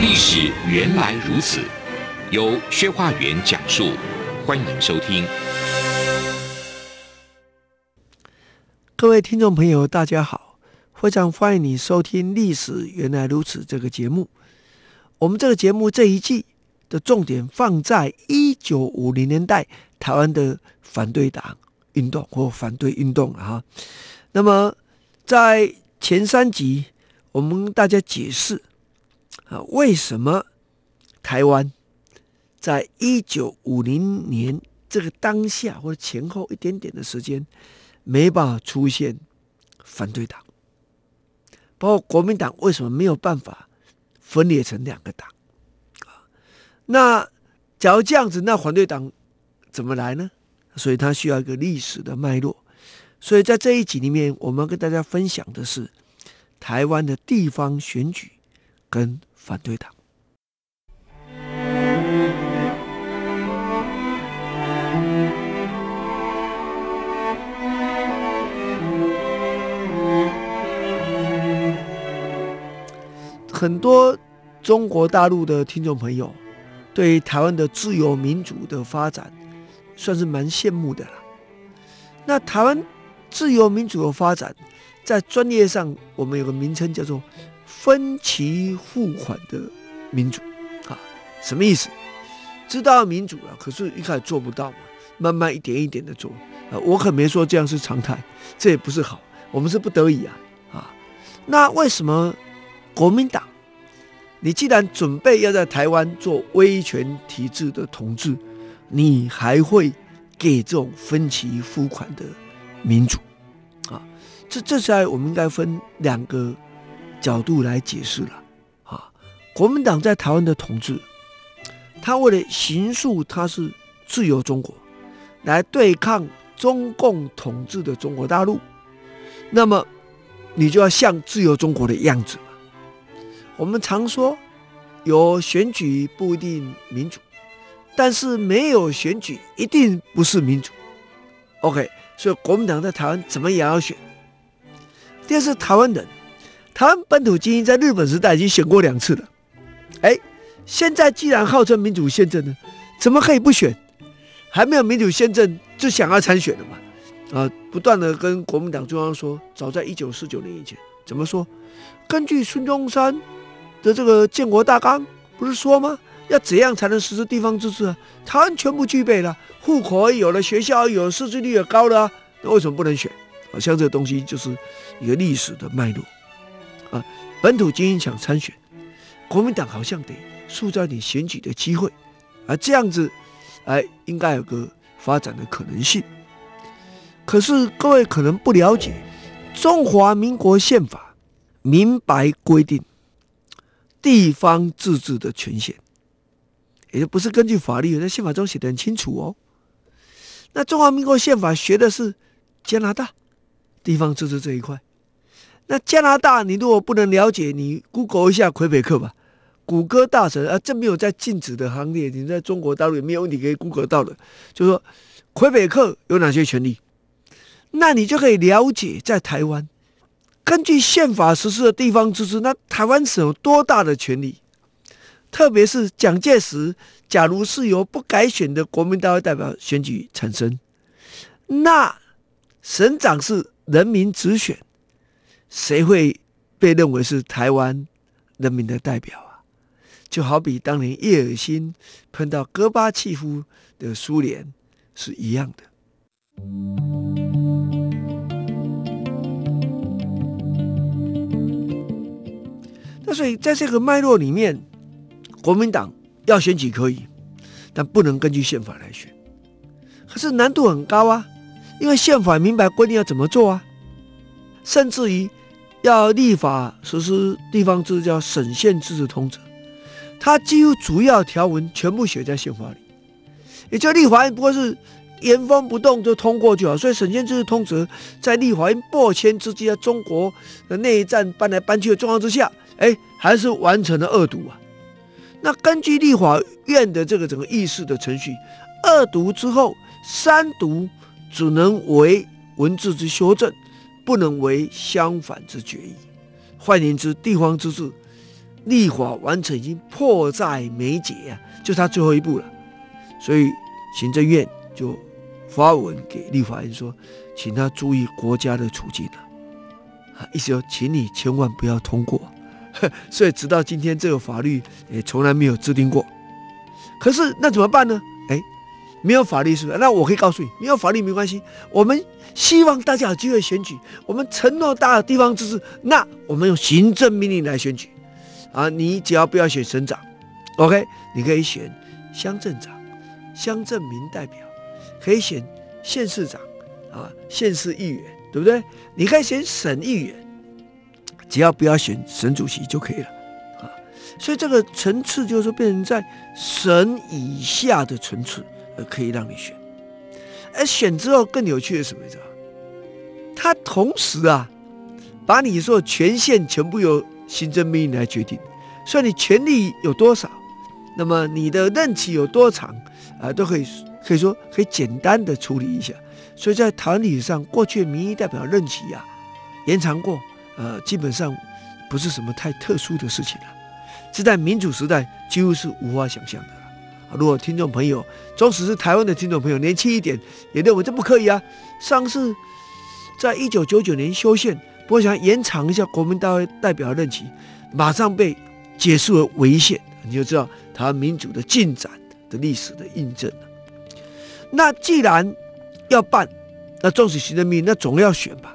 历史原来如此。由薛化元讲述，欢迎收听。各位听众朋友，大家好，非常欢迎你收听《历史原来如此》这个节目。我们这个节目这一季的重点放在一九五零年代台湾的反对党运动或反对运动啊。那么在前三集，我们大家解释啊，为什么台湾在一九五零年这个当下或者前后一点点的时间，没办法出现反对党，包括国民党为什么没有办法分裂成两个党啊？那假如这样子，那反对党怎么来呢？所以它需要一个历史的脉络。所以在这一集里面，我们跟大家分享的是台湾的地方选举跟反对党。很多中国大陆的听众朋友对台湾的自由民主的发展算是蛮羡慕的了。那台湾自由民主的发展，在专业上我们有个名称叫做分期付款的民主啊，什么意思？知道民主了，可是一开始做不到嘛，慢慢一点一点的做啊。我可没说这样是常态，这也不是好，我们是不得已啊啊。那为什么国民党？你既然准备要在台湾做威权体制的统治，你还会给这种分期付款的民主啊？这这下我们应该分两个角度来解释了啊。国民党在台湾的统治，他为了形塑他是自由中国，来对抗中共统治的中国大陆，那么你就要像自由中国的样子。我们常说，有选举不一定民主，但是没有选举一定不是民主。OK，所以国民党在台湾怎么也要选。第二是台湾人，台湾本土精英在日本时代已经选过两次了。哎，现在既然号称民主宪政呢，怎么可以不选？还没有民主宪政就想要参选了嘛？啊，不断的跟国民党中央说，早在一九四九年以前，怎么说？根据孙中山。的这个建国大纲不是说吗？要怎样才能实施地方自治啊？台湾全部具备了，户口也有了，学校也有了，识字率也高了，那为什么不能选？好像这个东西就是一个历史的脉络。本土精英想参选，国民党好像得塑造点选举的机会啊，这样子哎，应该有个发展的可能性。可是各位可能不了解，中华民国宪法明白规定。地方自治的权限，也就不是根据法律，在宪法中写得很清楚哦。那中华民国宪法学的是加拿大地方自治这一块。那加拿大，你如果不能了解，你 Google 一下魁北克吧，谷歌大神啊，这没有在禁止的行列，你在中国大陆也没有问题可以 Google 到的。就说魁北克有哪些权利，那你就可以了解在台湾。根据宪法实施的地方自治，那台湾省有多大的权利？特别是蒋介石，假如是由不改选的国民大会代表选举产生，那省长是人民直选，谁会被认为是台湾人民的代表啊？就好比当年叶尔辛碰到戈巴契夫的苏联是一样的。那所以，在这个脉络里面，国民党要选举可以，但不能根据宪法来选。可是难度很高啊，因为宪法明白规定要怎么做啊，甚至于要立法实施地方自治，叫省县自治通则。它几乎主要条文全部写在宪法里，也就立法院不过是原封不动就通过就好。所以《省宪制通则》在立法院破迁之际，在中国的内战搬来搬去的状况之下，哎，还是完成了二读啊。那根据立法院的这个整个议事的程序，二读之后，三读只能为文字之修正，不能为相反之决议。换言之，地方自治立法完成已经迫在眉睫啊，就差最后一步了。所以行政院就发文给立法院说，请他注意国家的处境了啊，意思说，请你千万不要通过。所以直到今天，这个法律也从来没有制定过。可是那怎么办呢？哎，没有法律是不是？那我可以告诉你，没有法律没关系。我们希望大家有机会选举，我们承诺大的地方自治，那我们用行政命令来选举。啊，你只要不要选省长，OK，你可以选乡镇长、乡镇民代表，可以选县市长啊、县市议员，对不对？你可以选省议员。只要不要选省主席就可以了，啊，所以这个层次就是变成在省以下的层次，呃，可以让你选。而选之后更有趣的是什么？你知道？他同时啊，把你说权限全部由行政命令来决定，所以你权力有多少，那么你的任期有多长，啊，都可以可以说可以简单的处理一下。所以在台湾历史上，过去民意代表任期啊延长过。呃，基本上不是什么太特殊的事情了，这在民主时代几乎是无法想象的。如果听众朋友，纵使是台湾的听众朋友，年轻一点，也认为这不可以啊。上次在一九九九年修宪，不过想延长一下国民大会代表任期，马上被解释为违宪，你就知道台湾民主的进展的历史的印证了。那既然要办，那重视行政命，那总要选吧？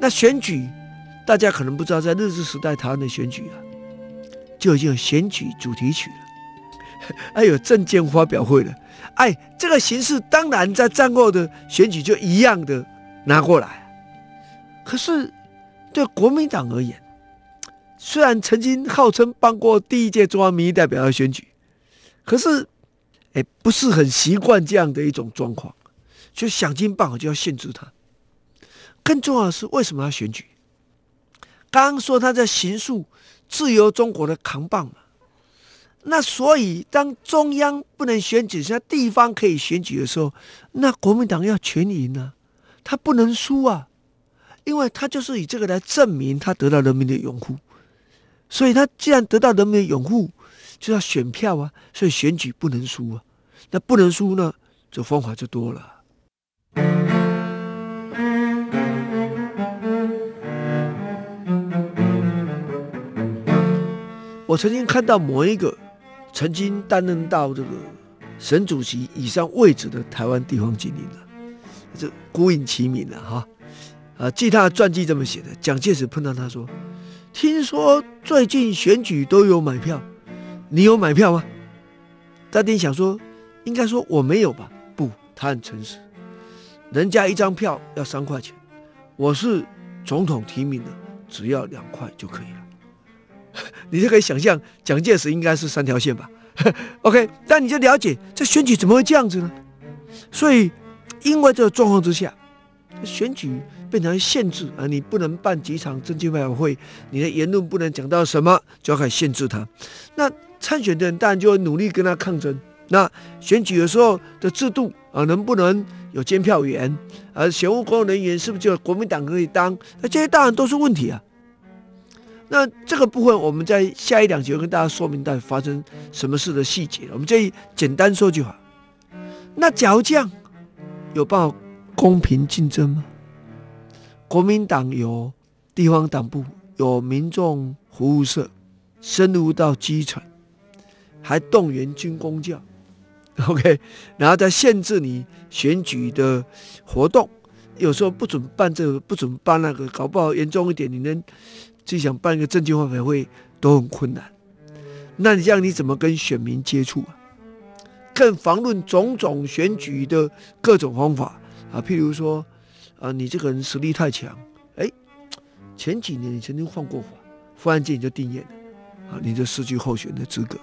那选举。大家可能不知道，在日治时代台湾的选举啊，就已经有选举主题曲了，还有证件发表会了。哎，这个形式当然在战后的选举就一样的拿过来。可是对国民党而言，虽然曾经号称办过第一届中央民意代表的选举，可是哎，不是很习惯这样的一种状况，就想尽办法就要限制他。更重要的是，为什么要选举？刚刚说他在形塑自由中国的扛棒嘛，那所以当中央不能选举，像地方可以选举的时候，那国民党要全赢啊，他不能输啊，因为他就是以这个来证明他得到人民的拥护，所以他既然得到人民的拥护，就要选票啊，所以选举不能输啊，那不能输呢，这方法就多了。我曾经看到某一个曾经担任到这个省主席以上位置的台湾地方精英了，这孤影其名了哈。啊，据他的传记这么写的，蒋介石碰到他说：“听说最近选举都有买票，你有买票吗？”大丁想说，应该说我没有吧？不，他很诚实，人家一张票要三块钱，我是总统提名的，只要两块就可以了。你就可以想象，蒋介石应该是三条线吧？OK，但你就了解这选举怎么会这样子呢？所以，因为这个状况之下，选举变成限制啊，你不能办几场政见发表会，你的言论不能讲到什么，就要开始限制他。那参选的人当然就会努力跟他抗争。那选举的时候的制度啊，能不能有监票员？啊，选务工作人员是不是就国民党可以当？那这些当然都是问题啊。那这个部分，我们在下一两集会跟大家说明到底发生什么事的细节。我们这里简单说句话。那假如这样，有办法公平竞争吗？国民党有地方党部，有民众服务社，深入到基层，还动员军工教，OK，然后再限制你选举的活动，有时候不准办这个，不准办那个，搞不好严重一点，你能。自己想办一个政见发表会都很困难，那你这样你怎么跟选民接触啊？更遑论种种选举的各种方法啊，譬如说啊，你这个人实力太强，哎，前几年你曾经犯过法，忽然间你就定谳了，啊，你就失去候选的资格。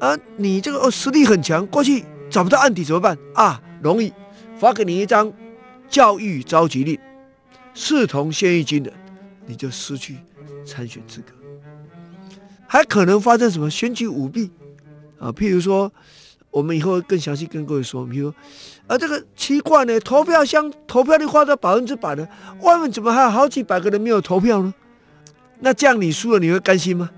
啊，你这个哦实力很强，过去找不到案底怎么办啊？容易，发给你一张教育召集令，视同现役军人，你就失去参选资格。还可能发生什么选举舞弊啊？譬如说，我们以后更详细跟各位说，比如说，啊，这个奇怪呢，投票箱投票率花到百分之百的，外面怎么还有好几百个人没有投票呢？那这样你输了，你会甘心吗？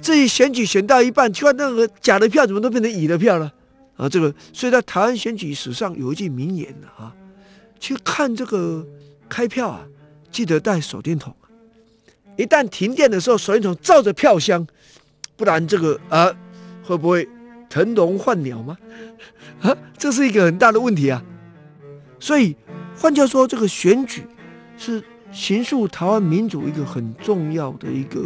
自己选举选到一半，奇怪那个假的票怎么都变成乙的票了？啊，这个所以在台湾选举史上有一句名言啊，去看这个开票啊，记得带手电筒，一旦停电的时候，手电筒照着票箱，不然这个啊会不会腾笼换鸟吗？啊，这是一个很大的问题啊。所以换句话说，这个选举是。形塑台湾民主一个很重要的一个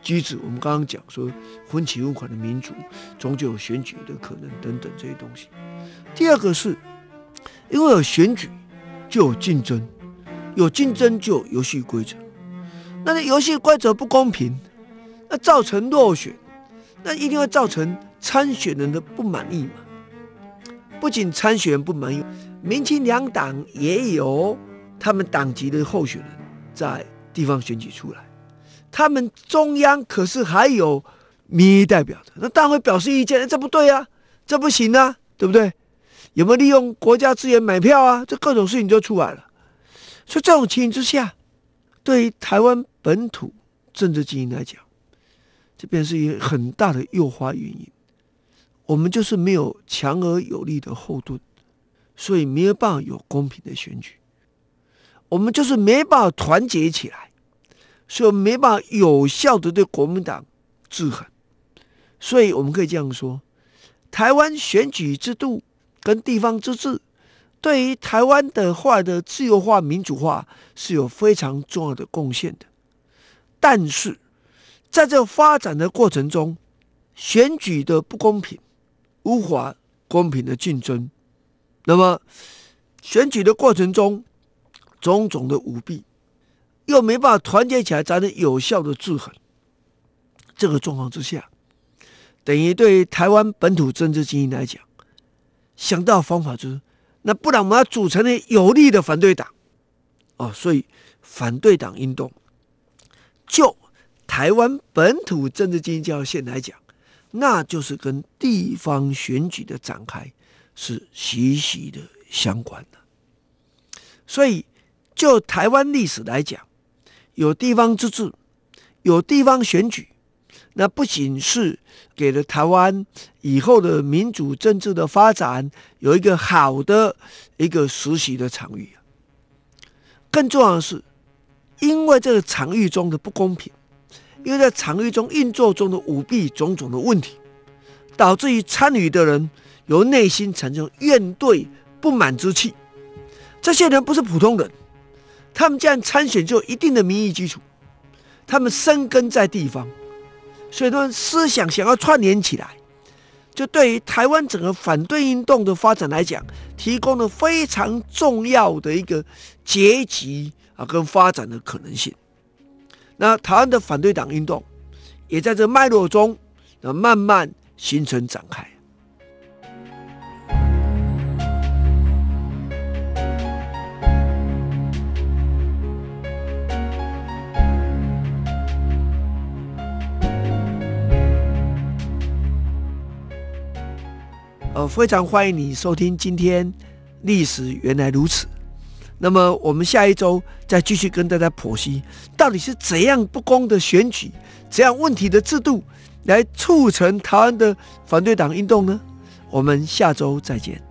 机制，我们刚刚讲说分期付款的民主，终究有选举的可能等等这些东西。第二个是，因为有选举就有竞争，有竞争就有游戏规则。那这游戏规则不公平，那造成落选，那一定会造成参选人的不满意嘛。不仅参选人不满意，民进两党也有他们党籍的候选人。在地方选举出来，他们中央可是还有民意代表的，那大会表示意见，这不对啊，这不行啊，对不对？有没有利用国家资源买票啊？这各种事情就出来了。所以这种情形之下，对于台湾本土政治经营来讲，这便是一个很大的诱发原因。我们就是没有强而有力的后盾，所以没有办法有公平的选举。我们就是没办法团结起来，所以我们没办法有效的对国民党制衡。所以我们可以这样说：台湾选举制度跟地方自治，对于台湾的话的自由化、民主化是有非常重要的贡献的。但是，在这发展的过程中，选举的不公平，无法公平的竞争，那么选举的过程中，种种的舞弊，又没办法团结起来，才能有效的制衡。这个状况之下，等于对台湾本土政治精英来讲，想到方法就是，那不然我们要组成的有力的反对党哦。所以反对党运动，就台湾本土政治经营这条线来讲，那就是跟地方选举的展开是息息的相关的。所以。就台湾历史来讲，有地方自治，有地方选举，那不仅是给了台湾以后的民主政治的发展有一个好的一个实习的场域，更重要的是，因为这个场域中的不公平，因为在场域中运作中的舞弊种种的问题，导致于参与的人由内心产生怨怼不满之气，这些人不是普通人。他们这样参选就有一定的民意基础，他们生根在地方，所以他们思想想要串联起来，就对于台湾整个反对运动的发展来讲，提供了非常重要的一个结集啊跟发展的可能性。那台湾的反对党运动也在这脉络中，慢慢形成展开。呃，非常欢迎你收听今天历史原来如此。那么我们下一周再继续跟大家剖析，到底是怎样不公的选举，怎样问题的制度，来促成台湾的反对党运动呢？我们下周再见。